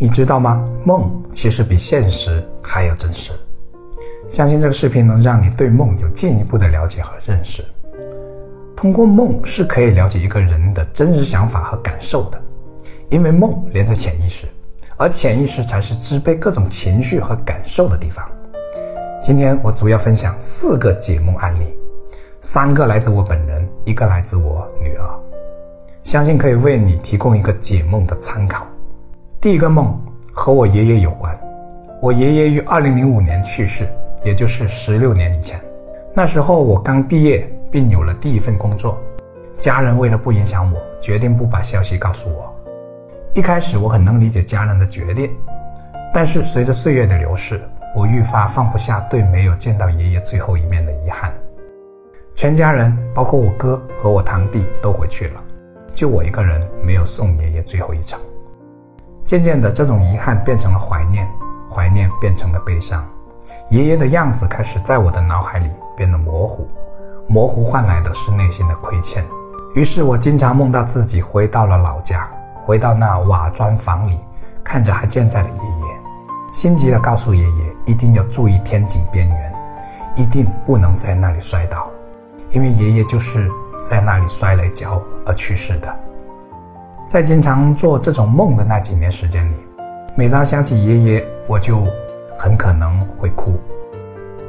你知道吗？梦其实比现实还要真实。相信这个视频能让你对梦有进一步的了解和认识。通过梦是可以了解一个人的真实想法和感受的，因为梦连着潜意识，而潜意识才是支配各种情绪和感受的地方。今天我主要分享四个解梦案例，三个来自我本人，一个来自我女儿，相信可以为你提供一个解梦的参考。第一个梦和我爷爷有关。我爷爷于二零零五年去世，也就是十六年以前。那时候我刚毕业，并有了第一份工作。家人为了不影响我，决定不把消息告诉我。一开始我很能理解家人的决定，但是随着岁月的流逝，我愈发放不下对没有见到爷爷最后一面的遗憾。全家人，包括我哥和我堂弟，都回去了，就我一个人没有送爷爷最后一程。渐渐的，这种遗憾变成了怀念，怀念变成了悲伤。爷爷的样子开始在我的脑海里变得模糊，模糊换来的是内心的亏欠。于是我经常梦到自己回到了老家，回到那瓦砖房里，看着还健在的爷爷，心急的告诉爷爷一定要注意天井边缘，一定不能在那里摔倒，因为爷爷就是在那里摔了一跤而去世的。在经常做这种梦的那几年时间里，每当想起爷爷，我就很可能会哭。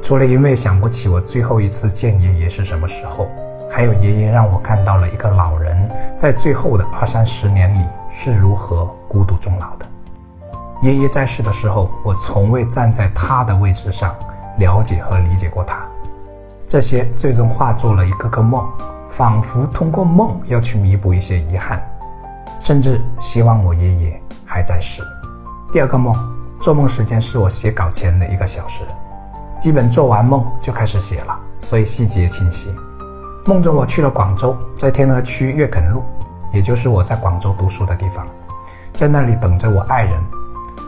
除了因为想不起我最后一次见爷爷是什么时候，还有爷爷让我看到了一个老人在最后的二三十年里是如何孤独终老的。爷爷在世的时候，我从未站在他的位置上了解和理解过他。这些最终化作了一个个梦，仿佛通过梦要去弥补一些遗憾。甚至希望我爷爷还在世。第二个梦，做梦时间是我写稿前的一个小时，基本做完梦就开始写了，所以细节清晰。梦中我去了广州，在天河区粤垦路，也就是我在广州读书的地方，在那里等着我爱人。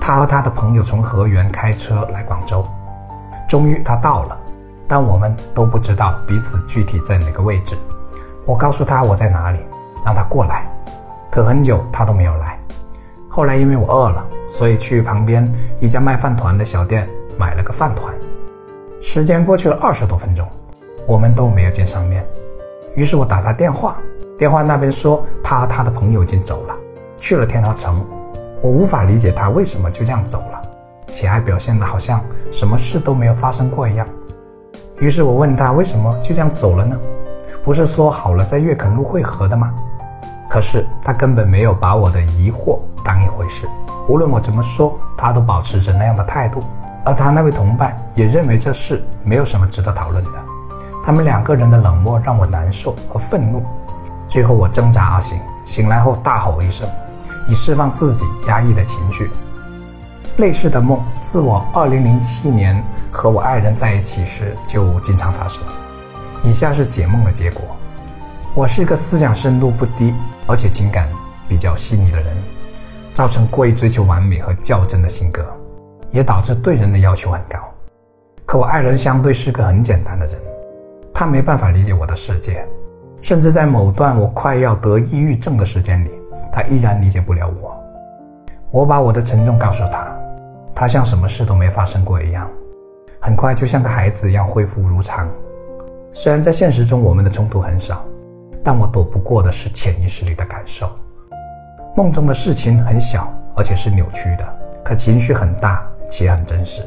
他和他的朋友从河源开车来广州，终于他到了，但我们都不知道彼此具体在哪个位置。我告诉他我在哪里，让他过来。可很久他都没有来。后来因为我饿了，所以去旁边一家卖饭团的小店买了个饭团。时间过去了二十多分钟，我们都没有见上面。于是我打他电话，电话那边说他和他的朋友已经走了，去了天河城。我无法理解他为什么就这样走了，且还表现得好像什么事都没有发生过一样。于是我问他为什么就这样走了呢？不是说好了在粤垦路汇合的吗？可是他根本没有把我的疑惑当一回事，无论我怎么说，他都保持着那样的态度。而他那位同伴也认为这事没有什么值得讨论的。他们两个人的冷漠让我难受和愤怒。最后我挣扎而醒，醒来后大吼一声，以释放自己压抑的情绪。类似的梦自我2007年和我爱人在一起时就经常发生。以下是解梦的结果。我是一个思想深度不低。而且情感比较细腻的人，造成过于追求完美和较真的性格，也导致对人的要求很高。可我爱人相对是个很简单的人，他没办法理解我的世界，甚至在某段我快要得抑郁症的时间里，他依然理解不了我。我把我的沉重告诉他，他像什么事都没发生过一样，很快就像个孩子一样恢复如常。虽然在现实中我们的冲突很少。但我躲不过的是潜意识里的感受。梦中的事情很小，而且是扭曲的，可情绪很大且很真实。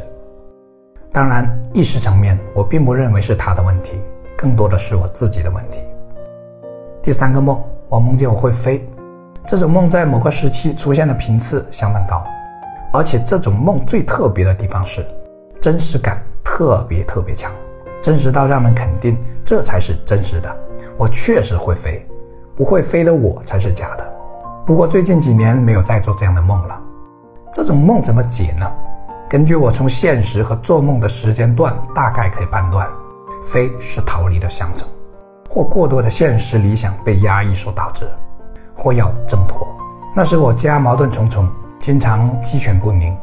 当然，意识层面我并不认为是他的问题，更多的是我自己的问题。第三个梦，我梦见我会飞。这种梦在某个时期出现的频次相当高，而且这种梦最特别的地方是，真实感特别特别强，真实到让人肯定这才是真实的。我确实会飞，不会飞的我才是假的。不过最近几年没有再做这样的梦了。这种梦怎么解呢？根据我从现实和做梦的时间段，大概可以判断，飞是逃离的象征，或过多的现实理想被压抑所导致，或要挣脱。那时我家矛盾重重，经常鸡犬不宁。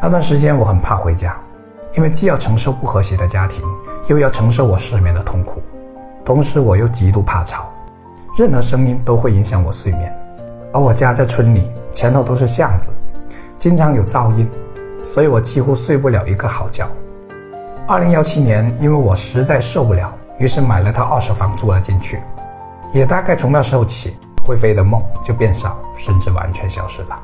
那段时间我很怕回家，因为既要承受不和谐的家庭，又要承受我失眠的痛苦。同时，我又极度怕吵，任何声音都会影响我睡眠。而我家在村里，前头都是巷子，经常有噪音，所以我几乎睡不了一个好觉。二零幺七年，因为我实在受不了，于是买了套二手房住了进去。也大概从那时候起，会飞的梦就变少，甚至完全消失了。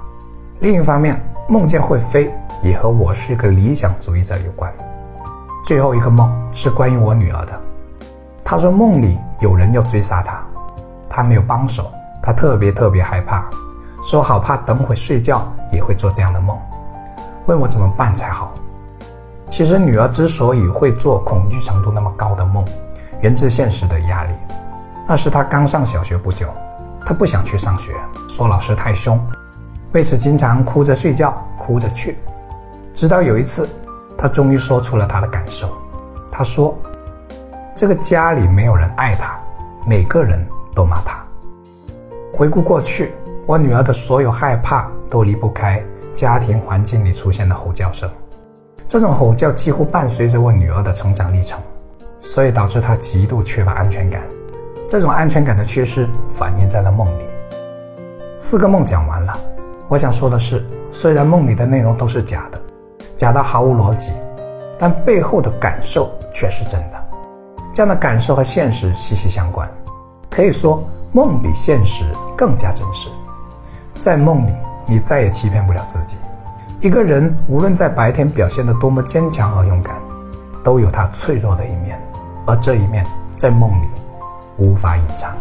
另一方面，梦见会飞也和我是一个理想主义者有关。最后一个梦是关于我女儿的，她说梦里有人要追杀她，她没有帮手，她特别特别害怕，说好怕等会睡觉也会做这样的梦，问我怎么办才好。其实女儿之所以会做恐惧程度那么高的梦，源自现实的压力。那是她刚上小学不久，她不想去上学，说老师太凶，为此经常哭着睡觉，哭着去。直到有一次，她终于说出了她的感受。她说：“这个家里没有人爱她，每个人都骂她。”回顾过去，我女儿的所有害怕都离不开家庭环境里出现的吼叫声。这种吼叫几乎伴随着我女儿的成长历程，所以导致她极度缺乏安全感。这种安全感的缺失反映在了梦里。四个梦讲完了，我想说的是，虽然梦里的内容都是假的，假到毫无逻辑，但背后的感受却是真的。这样的感受和现实息息相关，可以说梦比现实更加真实。在梦里，你再也欺骗不了自己。一个人无论在白天表现得多么坚强和勇敢，都有他脆弱的一面，而这一面在梦里无法隐藏。